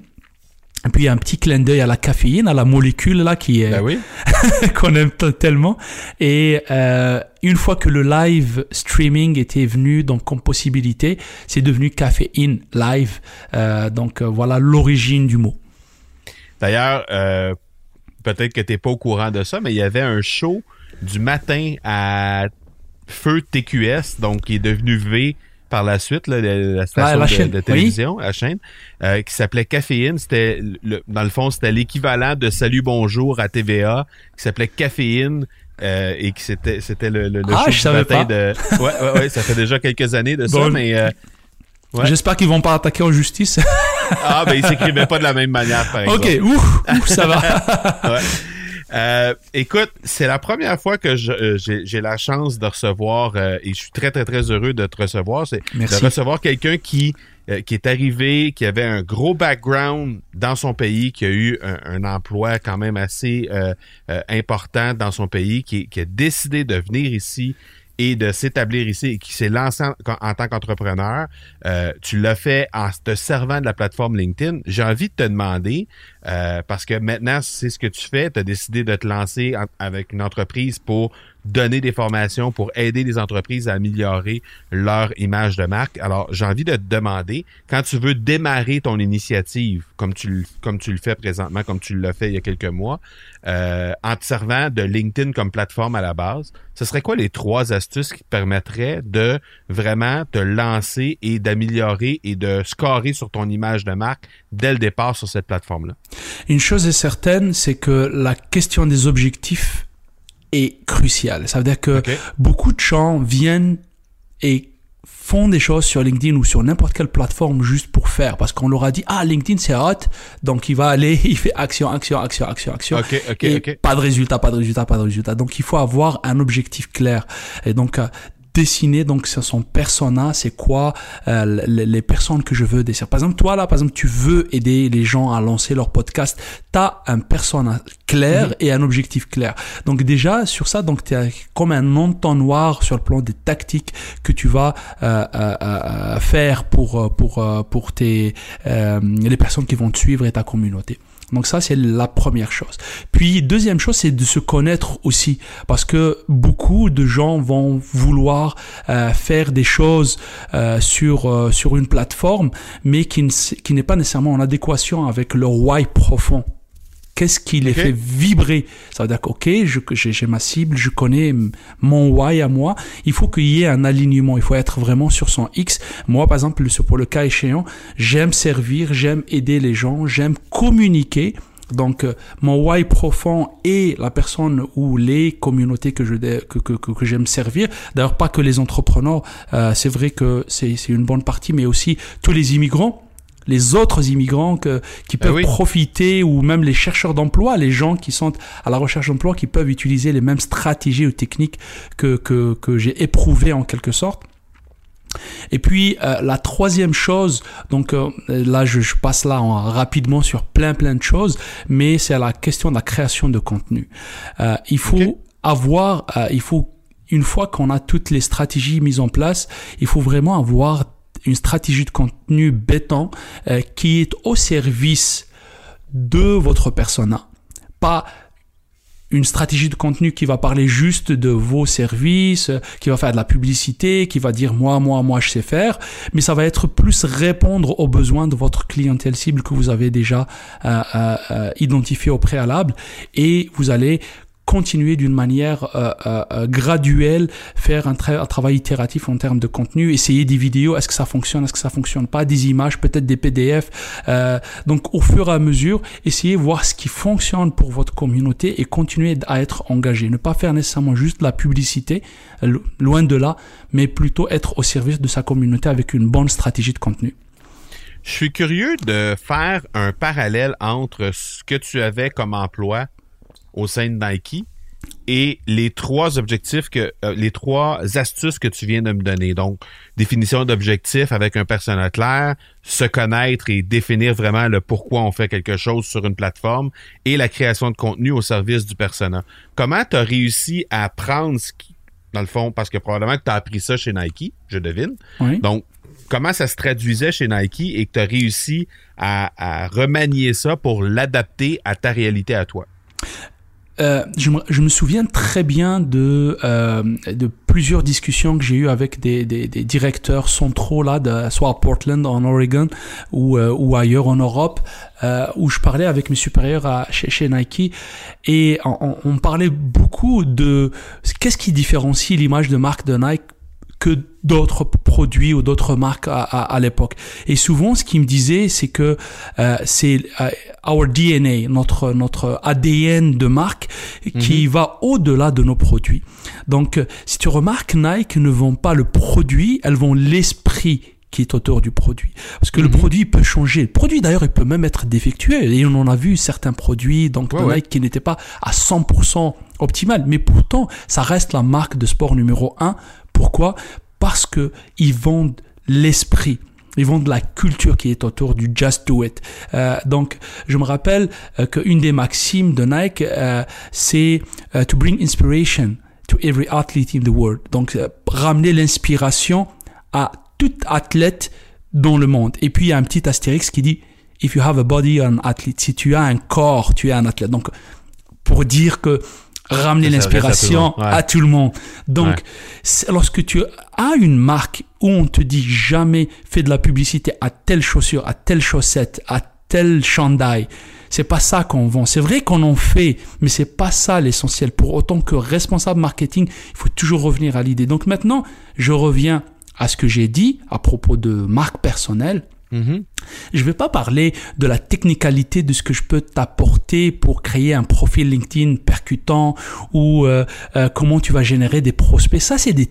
et puis il y a un petit clin d'œil à la caféine, à la molécule là qui est Ben oui. qu'on aime tellement. Et euh, une fois que le live streaming était venu donc comme possibilité, c'est devenu caféine live. Euh, donc euh, voilà l'origine du mot. D'ailleurs, euh, peut-être que t'es pas au courant de ça, mais il y avait un show du matin à Feu TQS, donc qui est devenu V par la suite, là, la, station la de, de oui. télévision, la chaîne, euh, qui s'appelait Caféine. C'était, le- dans le fond, c'était l'équivalent de Salut Bonjour à TVA, qui s'appelait Caféine. euh, et qui c'était c'était le, le, le Ah, show je savais matin pas. de ouais, ouais ouais ça fait déjà quelques années de ça mais euh, Ouais. J'espère qu'ils vont pas attaquer en justice. ah ben il s'écrivait pas de la même manière par exemple ok, ouf, ouf, ça va. Ouais. Euh, écoute, c'est la première fois que euh, j'ai la chance de recevoir, euh, et je suis très, très, très heureux de te recevoir, c'est de recevoir quelqu'un qui, euh, qui est arrivé, qui avait un gros background dans son pays, qui a eu un, un emploi quand même assez euh, euh, important dans son pays, qui, qui a décidé de venir ici et de s'établir ici et qui s'est lancé en, tant qu'entrepreneur. Euh, tu l'as fait en te servant de la plateforme LinkedIn. J'ai envie de te demander, euh, parce que maintenant, c'est ce que tu fais, tu as décidé de te lancer avec une entreprise pour donner des formations, pour aider les entreprises à améliorer leur image de marque. Alors, j'ai envie de te demander, quand tu veux démarrer ton initiative, comme tu, le- fais présentement, comme tu l'as fait il y a quelques mois, euh, en te servant de LinkedIn comme plateforme à la base, ce serait quoi les trois astuces qui te permettraient de vraiment te lancer et d'améliorer et de scorer sur ton image de marque dès le départ sur cette plateforme-là? Une chose est certaine, c'est que la question des objectifs est cruciale. Ça veut dire que beaucoup de gens viennent et font des choses sur LinkedIn ou sur n'importe quelle plateforme juste pour faire. Parce qu'on leur a dit ah LinkedIn c'est hot. Donc il va aller il fait action action action action action. OK, OK, et pas de résultat pas de résultat pas de résultat. Donc il faut avoir un objectif clair. Et donc euh, dessiner donc son persona c'est quoi euh, les, personnes que je veux dessiner par exemple toi là par exemple tu veux aider les gens à lancer leur podcast t'as un persona clair et un objectif clair. Donc déjà sur ça donc tu comme un entonnoir sur le plan des tactiques que tu vas euh, euh, euh, faire pour euh, pour euh, pour tes euh, les personnes qui vont te suivre et ta communauté donc ça, c'est la première chose. Puis, deuxième chose, c'est de se connaître aussi. Parce que beaucoup de gens vont vouloir euh, faire des choses euh, sur, euh, sur une plateforme, mais qui, ne qui n'est pas nécessairement en adéquation avec leur why profond. Qu'est-ce qui les fait vibrer? Ça veut dire que, ok, j'ai ma cible, je connais mon why à moi. Il faut qu'il y ait un alignement. Il faut être vraiment sur son X. Moi, par exemple, pour le cas échéant, j'aime servir, j'aime aider les gens, j'aime communiquer. Donc, euh, mon why profond et la personne ou les communautés que je que, que, que, que j'aime servir. D'ailleurs, pas que les entrepreneurs. euh, c'est vrai que c'est c'est une bonne partie, mais aussi tous les immigrants les autres immigrants que, qui peuvent oui. profiter ou même les chercheurs d'emploi, les gens qui sont à la recherche d'emploi, qui peuvent utiliser les mêmes stratégies ou techniques que, que, que j'ai éprouvées en quelque sorte. Et puis euh, la troisième chose, donc euh, là je, je passe là en- rapidement sur plein plein de choses, mais c'est la question de la création de contenu. Euh, il faut avoir, il faut une fois qu'on a toutes les stratégies mises en place, il faut vraiment avoir une stratégie de contenu béton euh, qui est au service de votre persona, pas une stratégie de contenu qui va parler juste de vos services, euh, qui va faire de la publicité, qui va dire moi, moi, moi, je sais faire, mais ça va être plus répondre aux besoins de votre clientèle cible que vous avez déjà euh, identifié au préalable. Et vous allez continuer d'une manière euh, euh, euh, graduelle, faire un, tra- un travail itératif en termes de contenu, essayer des vidéos, est-ce que ça fonctionne, est-ce que ça fonctionne pas, des images, peut-être des PDF. euh, donc au fur et à mesure, essayez voir ce qui fonctionne pour votre communauté et continuer à être engagé. Ne pas faire nécessairement juste la publicité, lo- loin de là, mais plutôt être au service de sa communauté avec une bonne stratégie de contenu. Je suis curieux de faire un parallèle entre ce que tu avais comme emploi au sein de Nike et les trois objectifs que euh, les trois astuces que tu viens de me donner. Donc, définition d'objectifs avec un personnel clair, se connaître et définir vraiment le pourquoi on fait quelque chose sur une plateforme et la création de contenu au service du persona. Comment tu as réussi à prendre ce qui, dans le fond, parce que probablement que tu as appris ça chez Nike, je devine. Oui. Donc, comment ça se traduisait chez Nike et que tu as réussi à, à remanier ça pour l'adapter à ta réalité à toi? Euh, je, me, je, me, souviens très bien de, euh, de plusieurs discussions que j'ai eues avec des, des, des, directeurs centraux là, de, soit à Portland en Oregon ou, euh, ou ailleurs en Europe, euh, où je parlais avec mes supérieurs à, chez, chez Nike et on, on parlait beaucoup de qu'est-ce qui différencie l'image de marque de Nike que d'autres produits ou d'autres marques à, à, à l'époque. Et souvent, ce qu'il me disait, c'est que euh, c'est euh, our DNA, notre notre ADN de marque, qui mm -hmm. va au-delà de nos produits. Donc, si tu remarques, Nike ne vend pas le produit, elles vendent l'esprit qui est autour du produit. Parce que mm -hmm. le produit peut changer. Le produit d'ailleurs, il peut même être défectueux. Et on en a vu certains produits donc ouais, de Nike ouais. qui n'étaient pas à 100% optimal. Mais pourtant, ça reste la marque de sport numéro un. Pourquoi? Parce que ils vendent l'esprit. Ils vendent la culture qui est autour du just do it. Euh, donc, je me rappelle euh, qu'une des maximes de Nike, euh, c'est to bring inspiration to every athlete in the world. Donc, ramener l'inspiration à tout athlète dans le monde. Et puis, il y a un petit astérix qui dit, if you have a body, you're an athlete. Si tu as un corps, tu es un athlète. Donc, pour dire que ramener l'inspiration à, ouais. à, tout le monde. Donc, ouais. lorsque tu as une marque où on te dit jamais fais de la publicité à telle chaussure, à telle chaussette, à tel chandail, c'est pas ça qu'on vend. C'est vrai qu'on en fait, mais c'est pas ça l'essentiel. Pour autant que responsable marketing, il faut toujours revenir à l'idée. Donc maintenant, je reviens à ce que j'ai dit à propos de marque personnelle. -hmm. Je ne vais pas parler de la technicalité de ce que je peux t'apporter pour créer un profil LinkedIn percutant ou euh, euh, comment tu vas générer des prospects. Ça, c'est des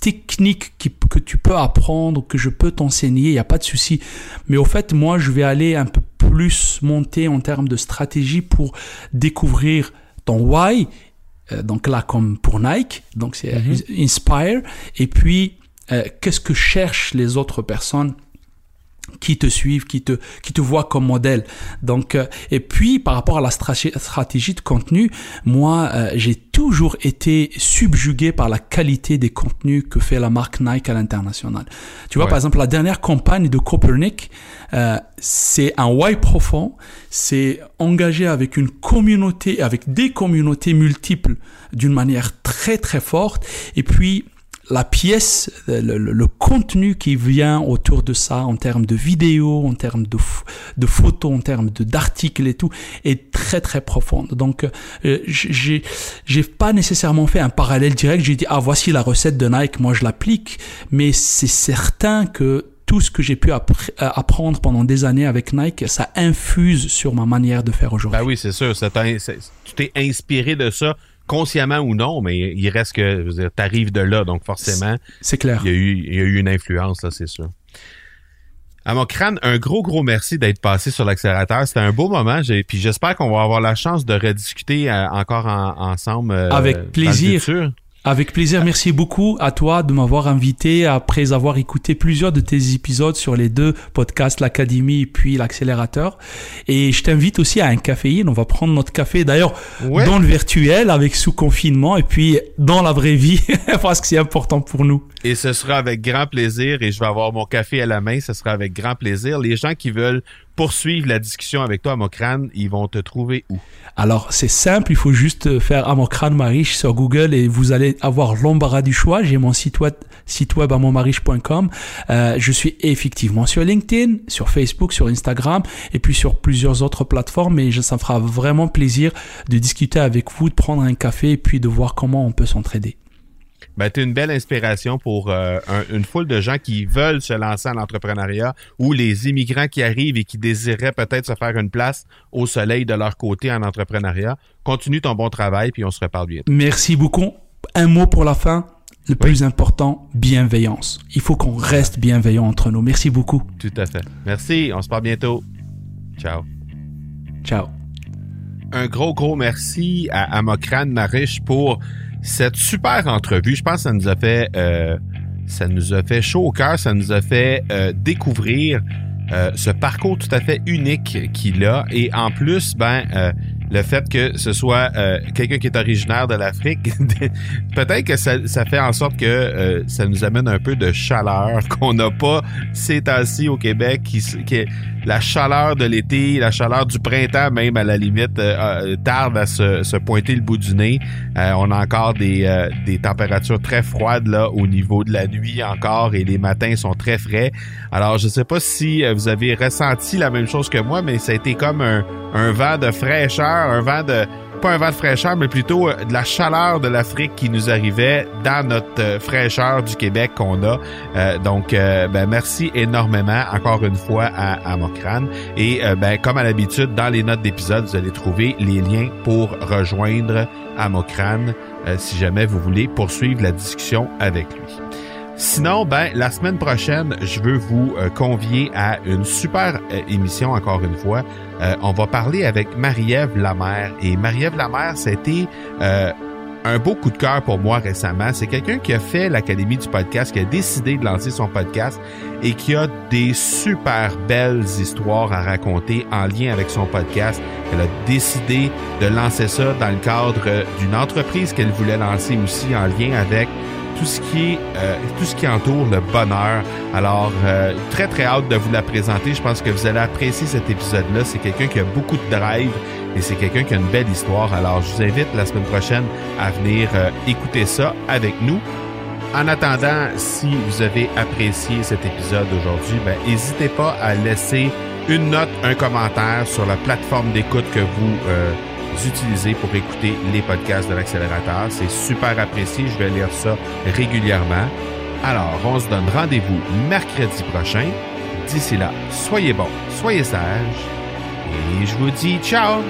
techniques qui, que tu peux apprendre, que je peux t'enseigner, il n'y a pas de souci. Mais au fait, moi, je vais aller un peu plus monter en termes de stratégie pour découvrir ton why. Euh, donc là, comme pour Nike, donc c'est -hmm. Inspire. Et puis, qu'est-ce que cherchent les autres personnes qui te suivent, qui te, qui te voient comme modèle. Donc, euh, et puis par rapport à la stratégie de contenu, moi, euh, j'ai toujours été subjugué par la qualité des contenus que fait la marque Nike à l'international. Tu vois, ouais. par exemple, la dernière campagne de Copernic, euh, c'est un why profond, c'est engagé avec une communauté, avec des communautés multiples d'une manière très très forte, et puis la pièce, le, le, le, contenu qui vient autour de ça en termes de vidéos, en termes de, de photos, en termes d'articles et tout, est très très profonde. Donc, euh, j'ai pas nécessairement fait un parallèle direct. J'ai dit ah voici la recette de Nike, moi je l'applique, mais c'est certain que tout ce que j'ai pu apprendre pendant des années avec Nike, ça infuse sur ma manière de faire aujourd'hui. Ben oui, c'est sûr. Ça tu t'es inspiré de ça consciemment ou non, mais il reste que, tu arrives de là, donc forcément. C'est clair. Il y, a eu, il y a eu une influence, là, c'est sûr. À mon crâne, un gros, gros merci d'être passé sur l'accélérateur. C'était un beau moment. Puis j'espère qu'on va avoir la chance de rediscuter euh, encore en, ensemble. Euh, Avec plaisir. Avec plaisir, merci beaucoup à toi de m'avoir invité après avoir écouté plusieurs de tes épisodes sur les deux podcasts, l'Académie puis l'accélérateur. Et je t'invite aussi à un caféine. On va prendre notre café d'ailleurs ouais. dans le virtuel avec sous confinement et puis dans la vraie vie parce que c'est important pour nous. Et ce sera avec grand plaisir et je vais avoir mon café à la main. Ce sera avec grand plaisir. Les gens qui veulent poursuivre la discussion avec toi, Amocrane, ils vont te trouver où? Alors, c'est simple, il faut juste faire Amocrane Mariche sur Google et vous allez avoir l'embarras du choix. J'ai mon site web, site web. Euh, je suis effectivement sur LinkedIn, sur Facebook, sur Instagram et puis sur plusieurs autres plateformes et ça me fera vraiment plaisir de discuter avec vous, de prendre un café et puis de voir comment on peut s'entraider ben, tu es une belle inspiration pour euh, un, une foule de gens qui veulent se lancer en entrepreneuriat ou les immigrants qui arrivent et qui désiraient peut-être se faire une place au soleil de leur côté en entrepreneuriat. Continue ton bon travail, puis on se reparle bientôt. Merci beaucoup. Un mot pour la fin. Le oui. plus important, bienveillance. Il faut qu'on reste bienveillant entre nous. Merci beaucoup. Tout à fait. Merci. On se parle bientôt. Ciao. Ciao. un gros, gros merci à, à Mokran Marish pour cette super entrevue. Je pense que ça nous a fait, euh, ça nous a fait chaud au cœur, ça nous a fait euh, découvrir euh, ce parcours tout à fait unique qu'il a. Et en plus, ben, le fait que ce soit euh, quelqu'un qui est originaire de l'Afrique, peut-être que ça, ça, fait en sorte que euh, ça nous amène un peu de chaleur qu'on n'a pas ces temps-ci au Québec, qui, qui est la chaleur de l'été, la chaleur du printemps même à la limite euh, tarde à se, se, pointer le bout du nez. on a encore des, des températures très froides là au niveau de la nuit encore et les matins sont très frais. Alors je sais pas si vous avez ressenti la même chose que moi, mais ça a été comme un, un vent de fraîcheur, un vent de pas un vent de fraîcheur, mais plutôt de la chaleur de l'Afrique qui nous arrivait dans notre fraîcheur du Québec qu'on a. Euh, donc, euh, ben, merci énormément encore une fois à, à Mokran. Et euh, ben, comme à l'habitude, dans les notes d'épisode, vous allez trouver les liens pour rejoindre Amokran si jamais vous voulez poursuivre la discussion avec lui. Sinon, ben, la semaine prochaine, je veux vous euh, convier à une super euh, émission, encore une fois. Euh, on va parler avec Marie-Ève Lamère. Et Marie-Ève Lamère, c'était un beau coup de cœur pour moi récemment. C'est quelqu'un qui a fait l'Académie du podcast, qui a décidé de lancer son podcast et qui a des super belles histoires à raconter en lien avec son podcast. Elle a décidé de lancer ça dans le cadre d'une entreprise qu'elle voulait lancer aussi en lien avec tout ce qui est euh, tout ce qui entoure le bonheur. Alors euh, très très hâte de vous la présenter. Je pense que vous allez apprécier cet épisode-là. C'est quelqu'un qui a beaucoup de drive et c'est quelqu'un qui a une belle histoire. Alors je vous invite la semaine prochaine à venir euh, écouter ça avec nous. En attendant, si vous avez apprécié cet épisode aujourd'hui, ben n'hésitez pas à laisser une note, un commentaire sur la plateforme d'écoute que vous utiliser pour écouter les podcasts de l'accélérateur. C'est super apprécié. Je vais lire ça régulièrement. Alors, on se donne rendez-vous mercredi prochain. D'ici là, soyez bons, soyez sages et je vous dis ciao